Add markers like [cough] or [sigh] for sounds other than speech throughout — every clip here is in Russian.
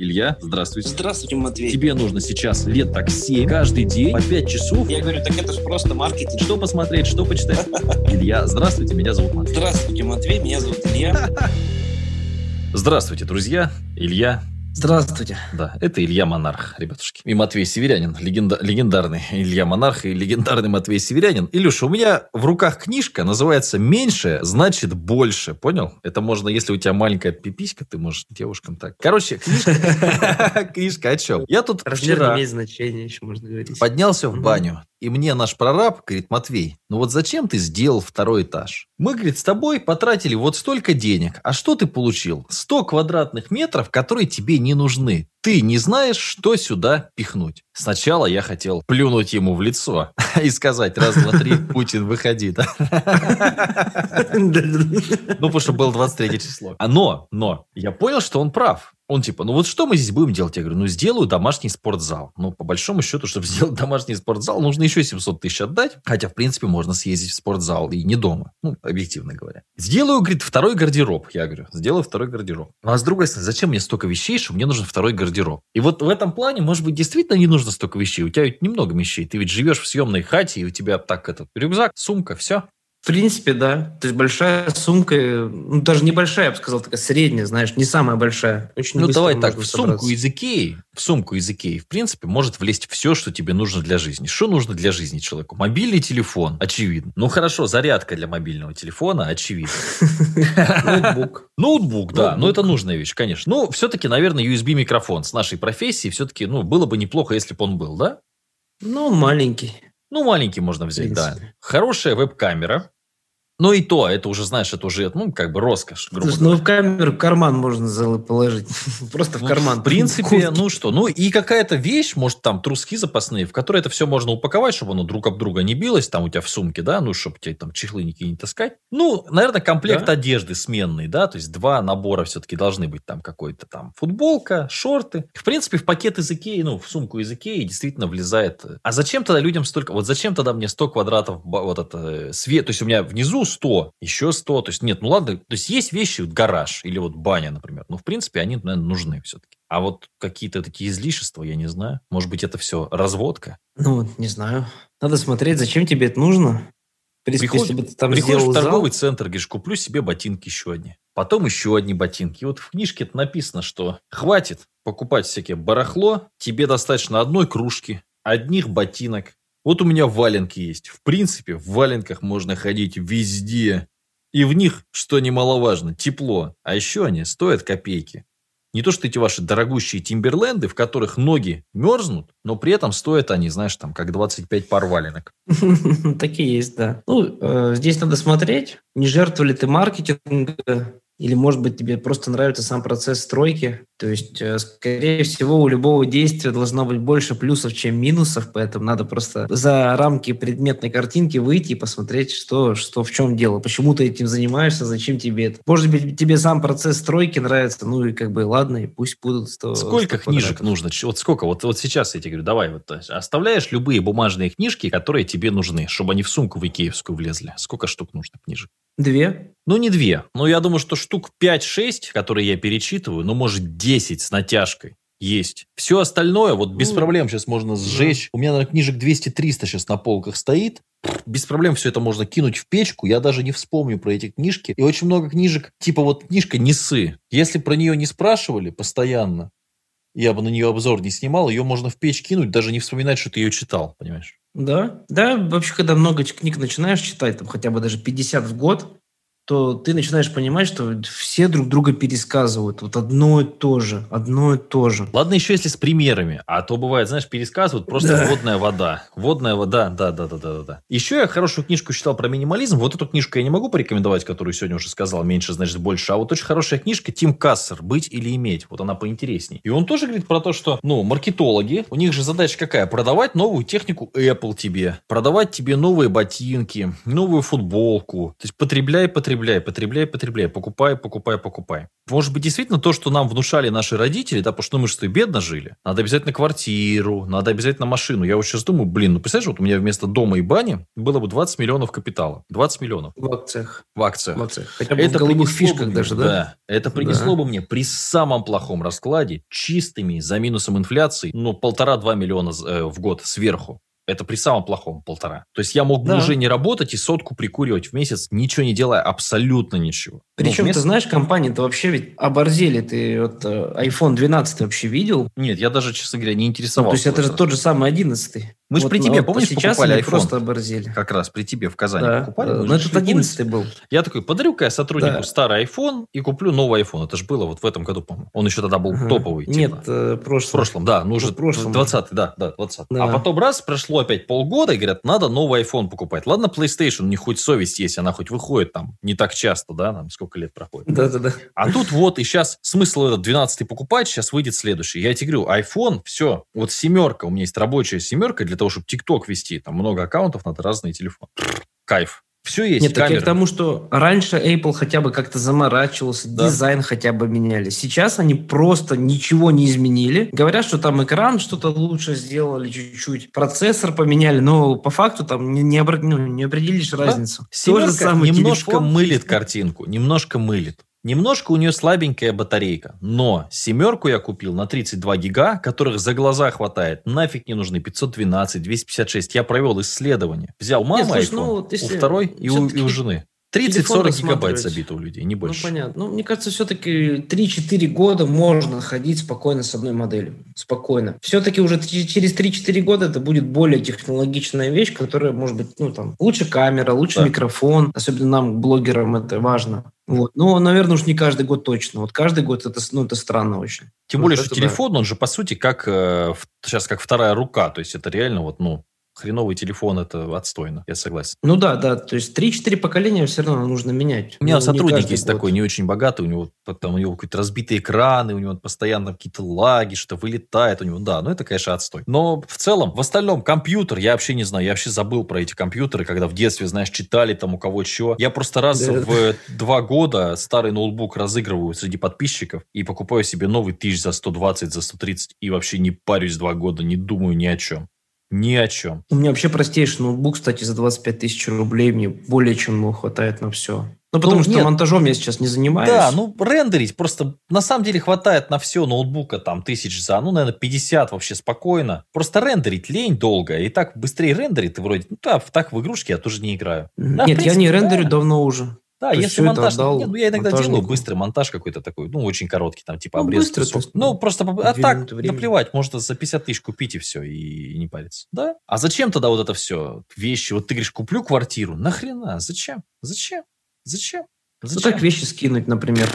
Илья, здравствуйте. Здравствуйте, Матвей. Тебе нужно сейчас лет так 7, каждый день, по 5 часов. Я говорю, так это же просто маркетинг. Что посмотреть, что почитать? [laughs] Илья, здравствуйте, меня зовут Матвей. Здравствуйте, Матвей, меня зовут Илья. [laughs] Здравствуйте, друзья. Илья, Здравствуйте. Да, это Илья Монарх, ребятушки. И Матвей Северянин, легенда, легендарный Илья Монарх и легендарный Матвей Северянин. Илюша, у меня в руках книжка, называется «Меньше значит больше». Понял? Это можно, если у тебя маленькая пиписька, ты можешь девушкам так. Короче, книжка, [laughs] книжка о чем? Я тут Размер вчера не имеет значения, еще можно говорить. поднялся в баню, и мне наш прораб говорит, Матвей, ну вот зачем ты сделал второй этаж? Мы, говорит, с тобой потратили вот столько денег, а что ты получил? 100 квадратных метров, которые тебе не нужны. Ты не знаешь, что сюда пихнуть. Сначала я хотел плюнуть ему в лицо [laughs] и сказать, раз, два, три, [laughs] Путин, выходи. да. Ну, потому что было 23 число. А но, но, я понял, что он прав. Он типа, ну вот что мы здесь будем делать? Я говорю, ну сделаю домашний спортзал. Ну, по большому счету, чтобы сделать домашний спортзал, нужно еще 700 тысяч отдать. Хотя, в принципе, можно съездить в спортзал и не дома. Ну, объективно говоря. Сделаю, говорит, второй гардероб. Я говорю, сделаю второй гардероб. Ну, а с другой стороны, зачем мне столько вещей, что мне нужен второй гардероб? И вот в этом плане, может быть, действительно не нужно столько вещей. У тебя ведь немного вещей. Ты ведь живешь в съемной хате, и у тебя так этот рюкзак, сумка, все. В принципе, да. То есть большая сумка, ну даже небольшая, я бы сказал, такая средняя, знаешь, не самая большая. Очень Ну, давай так, в сумку из Икеи, в сумку из Икеи, в принципе, может влезть все, что тебе нужно для жизни. Что нужно для жизни человеку? Мобильный телефон, очевидно. Ну, хорошо, зарядка для мобильного телефона, очевидно. [laughs] Ноутбук. Ноутбук, да, но Ноутбук. это нужная вещь, конечно. Ну, все-таки, наверное, USB-микрофон с нашей профессией все-таки, ну, было бы неплохо, если бы он был, да? Ну, маленький. Ну, маленький можно взять, да. Хорошая веб-камера. Ну, и то, это уже, знаешь, это уже, ну, как бы роскошь, грубо Слушай, говоря. ну в камеру в карман можно положить. [laughs] Просто в Ну, карман. В принципе, ну что, ну и какая-то вещь, может, там труски запасные, в которые это все можно упаковать, чтобы оно друг об друга не билось, там у тебя в сумке, да, ну, чтобы тебе там чехлы никакие не таскать. Ну, наверное, комплект Да. одежды сменный, да, то есть два набора все-таки должны быть там какой-то там футболка, шорты. В принципе, в пакет из Икеи, ну, в сумку из Икеи действительно влезает. А зачем тогда людям столько, вот зачем тогда мне 100 квадратов вот это э, свет, то есть у меня внизу 100, еще 100, то есть нет, ну ладно, то есть есть вещи, вот гараж или вот баня, например, ну, в принципе, они, наверное, нужны все-таки. А вот какие-то такие излишества, я не знаю. Может быть, это все разводка? Ну, не знаю. Надо смотреть, зачем тебе это нужно. В принципе, Приходишь- если бы ты там Приходишь в торговый зал, центр, говоришь, куплю себе ботинки еще одни. Потом еще одни ботинки. И вот в книжке это написано, что хватит покупать всякие барахло, тебе достаточно одной кружки, одних ботинок. Вот у меня валенки есть. В принципе, в валенках можно ходить везде. И в них, что немаловажно, тепло. А еще они стоят копейки. Не то, что эти ваши дорогущие тимберленды, в которых ноги мерзнут, но при этом стоят они, знаешь, там, как 25 пар валенок. [laughs] Так и есть, да. Ну, э, здесь надо смотреть, не жертвовали ты маркетинга, или, может быть, тебе просто нравится сам процесс стройки. То есть, э, скорее всего, у любого действия должно быть больше плюсов, чем минусов, поэтому надо просто за рамки предметной картинки выйти и посмотреть, что, что в чем дело, почему ты этим занимаешься, зачем тебе это. Может быть, тебе сам процесс стройки нравится, ну и как бы ладно, и пусть будут 100 Сколько 100 книжек нужно? Вот сколько? Вот, вот сейчас я тебе говорю, давай, вот оставляешь любые бумажные книжки, которые тебе нужны, чтобы они в сумку в икеевскую влезли. Сколько штук нужно книжек? Две? Ну, не две. Но я думаю, что штук 5-6, которые я перечитываю, ну, может, 10 с натяжкой. Есть. Все остальное, вот без Ну, проблем сейчас можно сжечь. У меня, наверное, книжек 200-300 сейчас на полках стоит. Без проблем все это можно кинуть в печку. Я даже не вспомню про эти книжки. И очень много книжек, типа вот книжка «Несы». Если про нее не спрашивали постоянно, я бы на нее обзор не снимал, ее можно в печь кинуть, даже не вспоминать, что ты ее читал, понимаешь? Да, да, вообще, когда много книг начинаешь читать, там хотя бы даже 50 в год, то ты начинаешь понимать, что все друг друга пересказывают. Вот одно и то же, одно и то же. Ладно, еще если с примерами, а то бывает, знаешь, пересказывают просто Да. водная вода. Водная вода, да, да, да, да, да, да. Еще я хорошую книжку читал про минимализм. Вот эту книжку я не могу порекомендовать, которую сегодня уже сказал, меньше значит больше. А вот очень хорошая книжка Тим Кассер «Быть или иметь». Вот она поинтересней. И он тоже говорит про то, что, ну, маркетологи, у них же задача какая? Продавать новую технику Apple тебе, продавать тебе новые ботинки, новую футболку. То есть потребляй, потребляй, потребляй, потребляй, потребляй, покупай, покупай, покупай. Может быть, действительно то, что нам внушали наши родители, да, потому что мы что бедно жили. Надо обязательно квартиру, надо обязательно машину. Я вот сейчас думаю, блин, ну представляешь, вот у меня вместо дома и бани было бы 20 миллионов капитала. 20 миллионов. В акциях. В акциях. В акциях. Хотя бы это в голубых фишках даже, да? Да. Это принесло да. бы мне при самом плохом раскладе, чистыми, за минусом инфляции, ну, полтора-два миллиона э, в год сверху. Это при самом плохом полтора. То есть я мог бы да. уже не работать и сотку прикуривать в месяц, ничего не делая, абсолютно ничего. Причем, вместо... ты знаешь, компании-то вообще ведь оборзели. Ты вот э, iPhone 12 вообще видел? Нет, я даже, честно говоря, не интересовался. Ну, то есть это же тот же самый 11 мы же при тебе, вот помнишь, сейчас покупали iPhone? просто оборзели. Как раз при тебе в Казани да, покупали. Да, но этот 11 был. Я такой, подарю-ка я сотруднику да. старый iPhone и куплю новый iPhone. Это же было вот в этом году, по-моему. Он еще тогда был ага. топовый. Типа. Нет, э, прошлом. В прошлом, да. Ну, уже 20 да, да, 20 да. А потом раз, прошло опять полгода, и говорят, надо новый iPhone покупать. Ладно, PlayStation, них хоть совесть есть, она хоть выходит там не так часто, да, там сколько лет проходит. Да-да-да. А тут вот, и сейчас смысл этот 12 покупать, сейчас выйдет следующий. Я тебе говорю, iPhone, все, вот семерка, у меня есть рабочая семерка для того, чтобы TikTok вести. Там много аккаунтов, надо разные телефоны. Кайф. Все есть. Нет, так я к тому, что раньше Apple хотя бы как-то заморачивался, да. дизайн хотя бы меняли. Сейчас они просто ничего не изменили. Говорят, что там экран что-то лучше сделали чуть-чуть, процессор поменяли, но по факту там не, не, обр... ну, не определишь да. разницу. Семерка немножко телефон. мылит картинку, немножко мылит. Немножко у нее слабенькая батарейка, но семерку я купил на 32 гига, которых за глаза хватает. Нафиг не нужны 512, 256. Я провел исследование. Взял мама Нет, слушай, iPhone, ну, у второй и у, и у жены. 30-40 гигабайт забито у людей, не ну, больше. Ну, понятно. Ну, мне кажется, все-таки 3-4 года можно ходить спокойно с одной моделью. Спокойно. Все-таки уже через 3-4 года это будет более технологичная вещь, которая может быть, ну, там, лучше камера, лучше да. микрофон. Особенно нам, блогерам, это важно. Вот. Но, наверное, уж не каждый год точно. Вот каждый год это, ну, это странно очень. Тем вот более, что телефон, да. он же, по сути, как э, сейчас как вторая рука. То есть, это реально вот, ну, хреновый телефон это отстойно, я согласен. Ну да, да, то есть 3-4 поколения все равно нужно менять. У меня ну, сотрудник есть год. такой, не очень богатый, у него там у него какие-то разбитые экраны, у него постоянно какие-то лаги, что вылетает у него, да, ну это, конечно, отстой. Но в целом, в остальном, компьютер, я вообще не знаю, я вообще забыл про эти компьютеры, когда в детстве, знаешь, читали там у кого что. Я просто раз да. в два года старый ноутбук разыгрываю среди подписчиков и покупаю себе новый тысяч за 120, за 130 и вообще не парюсь два года, не думаю ни о чем. Ни о чем. У меня вообще простейший ноутбук, кстати, за 25 тысяч рублей. Мне более чем ну, хватает на все. Ну, потому ну, что нет. монтажом я сейчас не занимаюсь. Да, ну, рендерить просто на самом деле хватает на все ноутбука там тысяч за, ну, наверное, 50 вообще спокойно. Просто рендерить лень долго. И так быстрее рендерит, и вроде, ну, да, так в игрушки я тоже не играю. Да, нет, принципе, я не рендерю да. давно уже. Да, То если монтаж... Нет, ну, я иногда монтажнику. делаю быстрый монтаж какой-то такой, ну, очень короткий, там, типа, ну, обрез кусок. Ну, просто... А так, наплевать, может, за 50 тысяч купить и все, и, и не париться. Да? А зачем тогда вот это все? Вещи, вот ты говоришь, куплю квартиру. Нахрена? Зачем? Зачем? Зачем? Зачем? Ну, так вещи скинуть, например.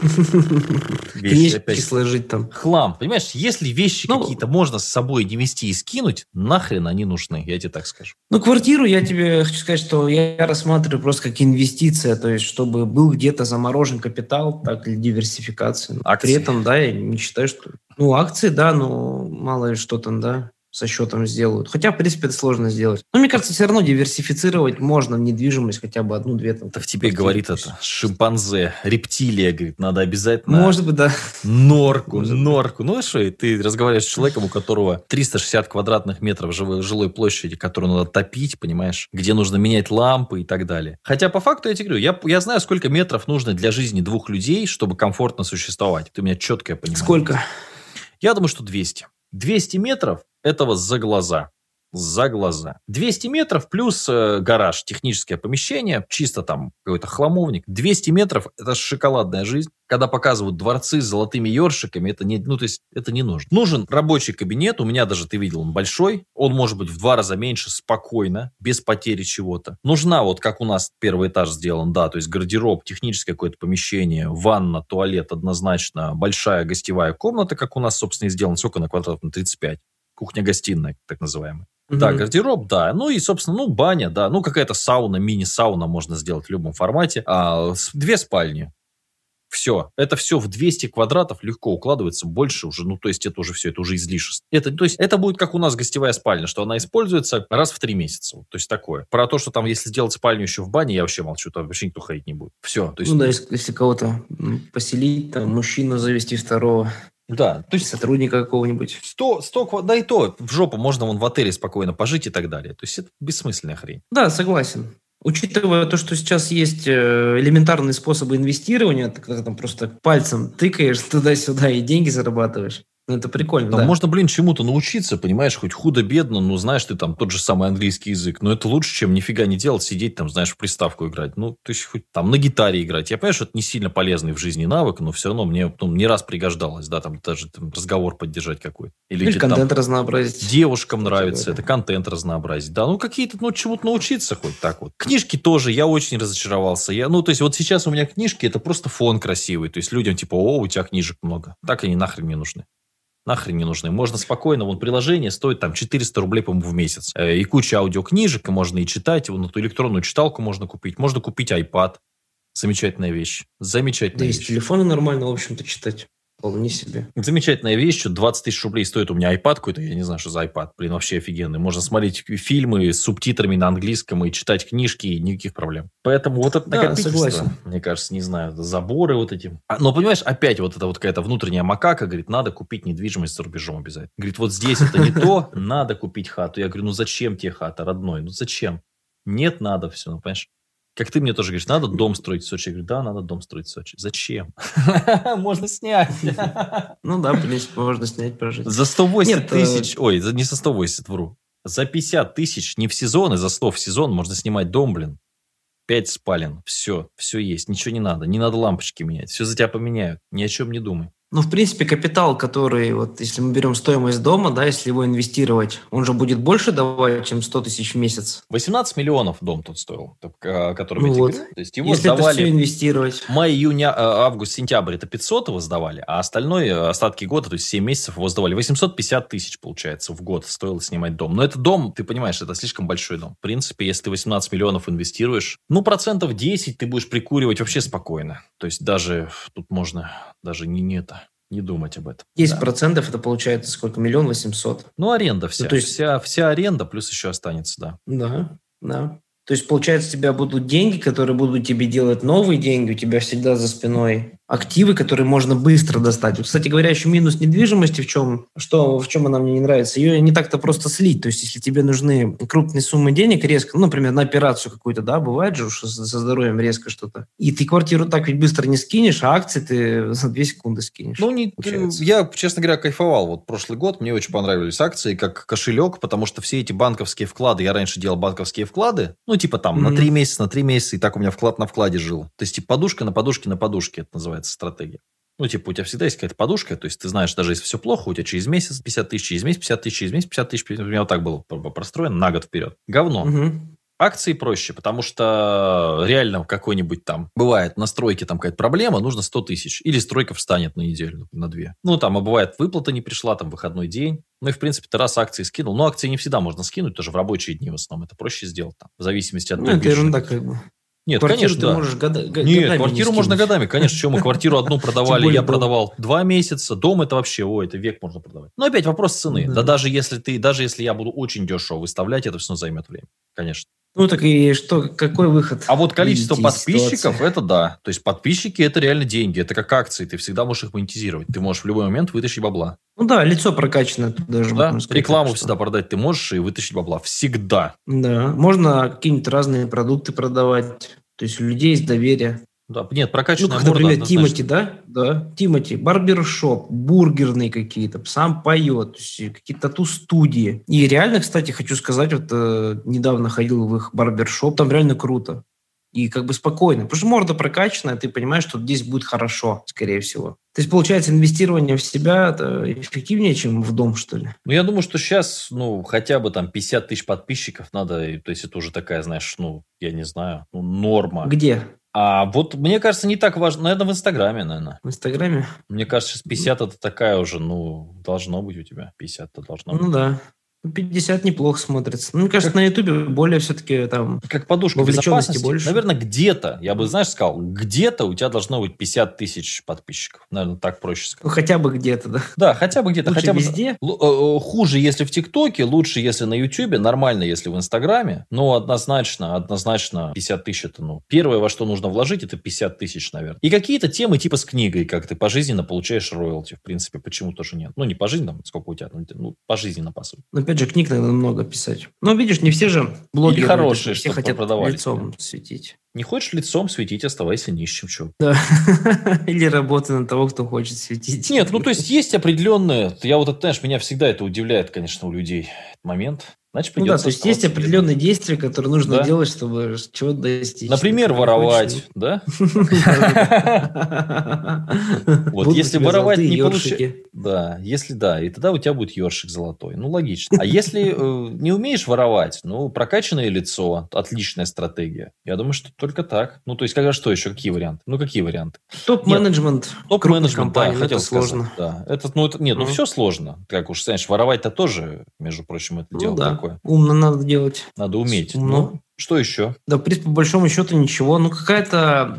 [laughs] Вещи опять. сложить там. Хлам. Понимаешь, если вещи ну, какие-то можно с собой не вести и скинуть, нахрен они нужны, я тебе так скажу. Ну, квартиру я тебе хочу сказать, что я рассматриваю просто как инвестиция, то есть, чтобы был где-то заморожен капитал, так, для диверсификации. Акции. При этом, да, я не считаю, что... Ну, акции, да, но мало ли что там, да со счетом сделают. Хотя, в принципе, это сложно сделать. Но мне кажется, все равно диверсифицировать можно в недвижимость хотя бы одну-две. Там, это в тебе говорит это шимпанзе, рептилия, говорит, надо обязательно... Может быть, да. Норку, Может норку. Ну что, ты разговариваешь с человеком, у которого 360 квадратных метров жилой площади, которую надо топить, понимаешь, где нужно менять лампы и так далее. Хотя, по факту, я тебе говорю, я, я знаю, сколько метров нужно для жизни двух людей, чтобы комфортно существовать. Ты меня четко понимаешь. Сколько? Я думаю, что 200. 200 метров этого за глаза за глаза. 200 метров плюс э, гараж, техническое помещение, чисто там какой-то хламовник. 200 метров – это шоколадная жизнь. Когда показывают дворцы с золотыми ёршиками, это не, ну, то есть, это не нужно. Нужен рабочий кабинет, у меня даже, ты видел, он большой, он может быть в два раза меньше, спокойно, без потери чего-то. Нужна, вот как у нас первый этаж сделан, да, то есть гардероб, техническое какое-то помещение, ванна, туалет однозначно, большая гостевая комната, как у нас, собственно, и сделан, сколько на квадрат? На 35 кухня-гостиная, так называемая. Mm-hmm. Да, гардероб, да. Ну и, собственно, ну, баня, да. Ну, какая-то сауна, мини-сауна можно сделать в любом формате. А, две спальни. Все. Это все в 200 квадратов легко укладывается, больше уже, ну, то есть это уже все, это уже излишество. Это, то есть это будет как у нас гостевая спальня, что она используется раз в три месяца. Вот, то есть такое. Про то, что там, если сделать спальню еще в бане, я вообще молчу, там вообще никто ходить не будет. Все. То есть, Ну да, если, если кого-то поселить, там, мужчину завести второго, да, то есть сотрудника какого-нибудь. 100, 100 ква- да и то в жопу можно вон в отеле спокойно пожить и так далее. То есть это бессмысленная хрень. Да, согласен. Учитывая то, что сейчас есть э, элементарные способы инвестирования, ты когда там просто пальцем тыкаешь туда-сюда и деньги зарабатываешь, ну это прикольно, Там да. можно, блин, чему-то научиться, понимаешь, хоть худо-бедно, ну, знаешь ты там тот же самый английский язык, но это лучше, чем нифига не делать, сидеть там, знаешь, в приставку играть. Ну, то есть хоть там на гитаре играть. Я понимаю, что это не сильно полезный в жизни навык, но все равно мне ну, не раз пригождалось, да, там даже там, разговор поддержать какой-то. Или, Или где-то там контент разнообразить. Девушкам нравится это, контент разнообразить. Да, ну какие-то, ну, чему-то научиться хоть так вот. Книжки тоже, я очень разочаровался. Я, ну, то есть вот сейчас у меня книжки, это просто фон красивый. То есть людям типа, о, у тебя книжек много. Так они нахрен не нужны. Нахрен не нужны. Можно спокойно, вон приложение стоит там 400 рублей, по-моему, в месяц. Э, И куча аудиокнижек, и можно и читать, вон эту электронную читалку можно купить. Можно купить iPad. Замечательная вещь. Да Замечательная с вещь. телефона нормально, в общем-то, читать. Вполне себе. Замечательная вещь, что 20 тысяч рублей стоит у меня iPad какой-то, я не знаю, что за iPad, блин, вообще офигенный. Можно смотреть фильмы с субтитрами на английском и читать книжки, и никаких проблем. Поэтому вот это Да, накопительство, согласен. мне кажется, не знаю, заборы вот эти. А, Но, понимаешь, опять вот эта вот какая-то внутренняя макака, говорит, надо купить недвижимость за рубежом обязательно. Говорит, вот здесь это не то, [laughs] надо купить хату. Я говорю, ну зачем тебе хата, родной? Ну зачем? Нет, надо все, ну понимаешь? Как ты мне тоже говоришь, надо дом строить в Сочи. Я говорю, да, надо дом строить в Сочи. Зачем? [laughs] Можно снять. [laughs] Ну да, в принципе, можно снять, прожить. За 180 Нет, э, тысяч, ой, не за 180, вру. За 50 тысяч, не в сезон, и за 100 в сезон можно снимать дом, блин. 5 спален, все, все есть, ничего не надо, не надо лампочки менять, все за тебя поменяют, ни о чем не думай. Ну, в принципе, капитал, который, вот если мы берем стоимость дома, да, если его инвестировать, он же будет больше давать, чем 100 тысяч в месяц. 18 миллионов дом тут стоил, а, который Ну вот. То есть его если это все сдавали инвестировать. май, июнь, а, август, сентябрь, это 500 его сдавали, а остальное, остатки года, то есть 7 месяцев его сдавали. 850 тысяч, получается, в год стоило снимать дом. Но это дом, ты понимаешь, это слишком большой дом. В принципе, если ты 18 миллионов инвестируешь, ну, процентов 10 ты будешь прикуривать вообще спокойно. То есть даже тут можно даже не, не это, не думать об этом. 10% Да. процентов это получается сколько? Миллион восемьсот. Ну, аренда вся. то есть- вся. Вся аренда плюс еще останется, да. Да, да. То есть, получается, у тебя будут деньги, которые будут тебе делать новые деньги, у тебя всегда за спиной активы, которые можно быстро достать. Вот, Кстати говоря, еще минус недвижимости в чем, что, в чем она мне не нравится. Ее не так-то просто слить. То есть, если тебе нужны крупные суммы денег резко, ну, например, на операцию какую-то, да, бывает же уж со здоровьем резко что-то. И ты квартиру так ведь быстро не скинешь, а акции ты за 2 секунды скинешь. Ну, не, получается. я, честно говоря, кайфовал. Вот прошлый год мне очень понравились акции как кошелек, потому что все эти банковские вклады, я раньше делал банковские вклады, ну, типа там на Мгм. три месяца, на три месяца, и так у меня вклад на вкладе жил. То есть, типа, подушка на подушке на подушке, это называется стратегия. Ну, типа, у тебя всегда есть какая-то подушка, то есть ты знаешь, даже если все плохо, у тебя через месяц 50 тысяч, через месяц 50 тысяч, через месяц 50 тысяч. У меня вот так было про- простроено на год вперед. Говно. Мгм. Акции проще, потому что реально какой-нибудь там, бывает на стройке там какая-то проблема, нужно 100 тысяч. Или стройка встанет на неделю, на две. Ну, там, а бывает выплата не пришла, там, выходной день. Ну, и, в принципе, ты раз акции скинул. Но акции не всегда можно скинуть, тоже в рабочие дни в основном. Это проще сделать там, в зависимости от Ну, это ерунда как бы. Нет, Квартиру конечно, ты да. можешь года- Нет, годами квартиру не можно годами. Конечно, чем мы квартиру одну [laughs] продавали, я продавал два месяца. Дом это вообще, ой, это век можно продавать. Но опять вопрос цены. Да. Да даже если ты, даже если я буду очень дешево выставлять, это все равно займет время. Конечно. Ну, так и что, какой выход? А вот количество подписчиков, ситуации? это да. То есть подписчики это реально деньги. Это как акции. Ты всегда можешь их монетизировать. Ты можешь в любой момент вытащить бабла. Ну да, лицо прокачанное тут даже. Да? сказать, Рекламу всегда продать ты можешь и вытащить бабла. Всегда. Да, можно какие-нибудь разные продукты продавать. То есть у людей есть доверие. Да. Нет, Ну, прокачанная как, морда например, однозначно. Тимати, да? Да, Тимати, барбершоп, бургерные какие-то, сам поет, какие-то тату-студии. И реально, кстати, хочу сказать, вот э, недавно ходил в их барбершоп, там реально круто. И как бы спокойно. Потому что морда прокачанная, ты понимаешь, что здесь будет хорошо, скорее всего. То есть, получается, инвестирование в себя эффективнее, чем в дом, что ли? Ну, я думаю, что сейчас, ну, хотя бы там 50 тысяч подписчиков надо, то есть это уже такая, знаешь, ну, я не знаю, ну, норма. Где? А вот мне кажется, не так важно, наверное, в Инстаграме, наверное. В Инстаграме? Мне кажется, сейчас 50 это такая уже, ну, должно быть у тебя. 50 это должно быть. Ну да. 50 неплохо смотрится. Ну, мне кажется, на Ютубе более все-таки там... Как подушка безопасности. больше. Наверное, где-то, я бы, знаешь, сказал, где-то у тебя должно быть 50 тысяч подписчиков. Наверное, так проще сказать. Ну, хотя бы где-то, да. Да, хотя бы где-то. Лучше хотя бы везде. Л- э, Хуже, если в ТикТоке, лучше, если на Ютубе, нормально, если в Инстаграме. Но однозначно, однозначно 50 тысяч это, ну, первое, во что нужно вложить, это 50 тысяч, наверное. И какие-то темы типа с книгой, как ты пожизненно получаешь роялти, в принципе, почему тоже нет. Ну, не пожизненно, сколько у тебя, ну, ну, пожизненно, по сути. Но опять же, книг надо много писать. Ну, видишь, не все же блогеры. хорошие, все хотят продавались лицом светить. Не хочешь лицом светить, оставайся нищим, чё. Да. [laughs] Или работа на того, кто хочет светить. Нет, ну, то есть, есть определенные... Я вот, это, знаешь, меня всегда это удивляет, конечно, у людей, момент. Значит, Ну да, придется то есть есть определенные действия, которые нужно Да. делать, чтобы чего-то достичь. Например, воровать, да? [laughs] Вот если воровать не ёршики. Да, если да, и тогда у тебя будет ёршик золотой. Ну, логично. А если э, не умеешь воровать, ну, прокачанное лицо, отличная стратегия. Я думаю, что только так. Ну, то есть, когда что еще, какие варианты? Ну, какие варианты? Топ-менеджмент крупных Топ-менеджмент, да, ну, хотел это сказать. сложно. Да, это, ну, это, нет, ну, Мгм. все сложно. Как уж, знаешь, воровать-то тоже, между прочим, это Ну дело да, такое. умно надо делать. Надо уметь. Умно. Ну, что еще? Да, в принципе, по большому счету ничего. Ну, какая-то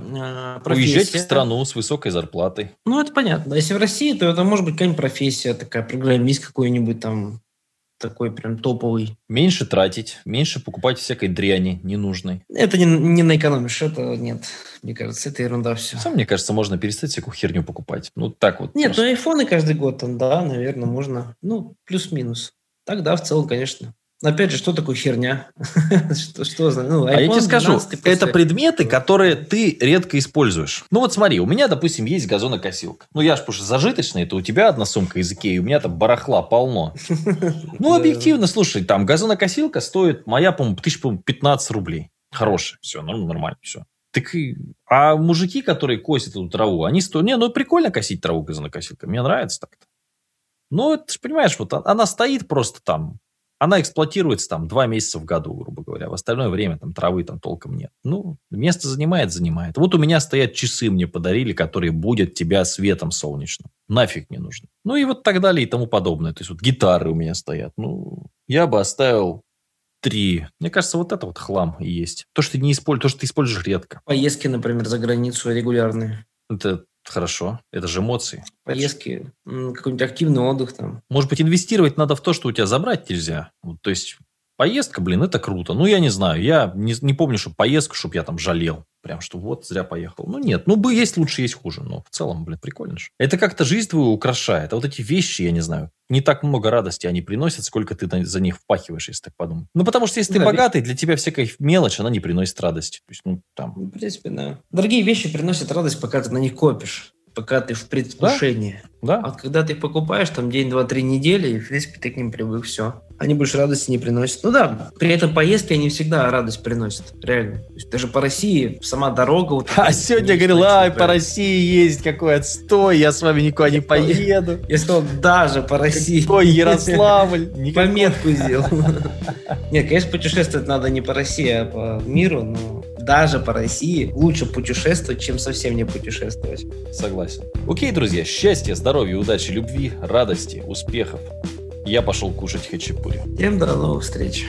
э, профессия. Уезжать в страну с высокой зарплатой. Ну, это понятно. Если в России, то это может быть какая-нибудь профессия такая, программист какой-нибудь там, такой прям топовый. Меньше тратить, меньше покупать всякой дряни ненужной. Это не, не наэкономишь, это нет. Мне кажется, это ерунда все. Сам, мне кажется, можно перестать всякую херню покупать. Ну, так вот. Нет, просто. ну айфоны каждый год, там, да, наверное, можно. Ну, плюс-минус. Тогда в целом, конечно. Опять же, что такое херня? [laughs] что, что ну, А я iPhone тебе скажу, 12 после- это предметы, которые ты редко используешь. Ну вот смотри, у меня, допустим, есть газонокосилка. Ну я ж, потому что зажиточный, это у тебя одна сумка из Икеи, у меня там барахла полно. [laughs] Ну объективно, слушай, там газонокосилка стоит, моя, по-моему, тысяч, по-моему, 15 рублей. Хорошая, все, нормально, все. Так. А мужики, которые косят эту траву, они стоят... Не, ну прикольно косить траву газонокосилкой, мне нравится так-то. Ну, ты же понимаешь, вот она стоит просто там, она эксплуатируется там два месяца в году, грубо говоря. В остальное время там травы там толком нет. Ну, место занимает, занимает. Вот у меня стоят часы, мне подарили, которые будут тебя светом солнечным. Нафиг не нужно. Ну и вот так далее и тому подобное. То есть вот гитары у меня стоят. Ну, я бы оставил три. Мне кажется, вот это вот хлам и есть. То, что ты не используешь, то, что ты используешь редко. Поездки, например, за границу регулярные. Это хорошо. Это же эмоции. Поездки, какой-нибудь активный отдых там. Может быть, инвестировать надо в то, что у тебя забрать нельзя. Вот, то есть, поездка, блин, это круто. Ну, я не знаю. Я не, не помню, что поездку, чтобы я там жалел. Прям, что вот, зря поехал. Ну, нет. Ну, бы есть лучше, есть хуже. Но в целом, блин, прикольно же. Это как-то жизнь твою украшает. А вот эти вещи, я не знаю, не так много радости они приносят, сколько ты за них впахиваешь, если так подумать. Ну, потому что если ты Да, богатый, для тебя всякая мелочь, она не приносит радости. То есть, ну, там... В принципе, да. Дорогие вещи приносят радость, пока ты на них копишь. Пока ты в предвкушении. А Да? вот когда ты покупаешь, там день, два, три недели, и, в принципе, ты к ним привык, все. Они больше радости не приносят. Ну да, при этом поездки они всегда радость приносят. Реально. То есть даже по России сама дорога... Вот, А сегодня говорил, ай, по. России есть какой отстой, я с вами никуда не поеду. [laughs] Я сказал, даже по России. Ой, Ярославль. [laughs] Пометку сделал. [laughs] Нет, конечно, путешествовать надо не по России, а по миру, но даже по России лучше путешествовать, чем совсем не путешествовать. Согласен. Окей, друзья, счастья, здоровья, удачи, любви, радости, успехов. Я пошел кушать хачапури. Всем до новых встреч.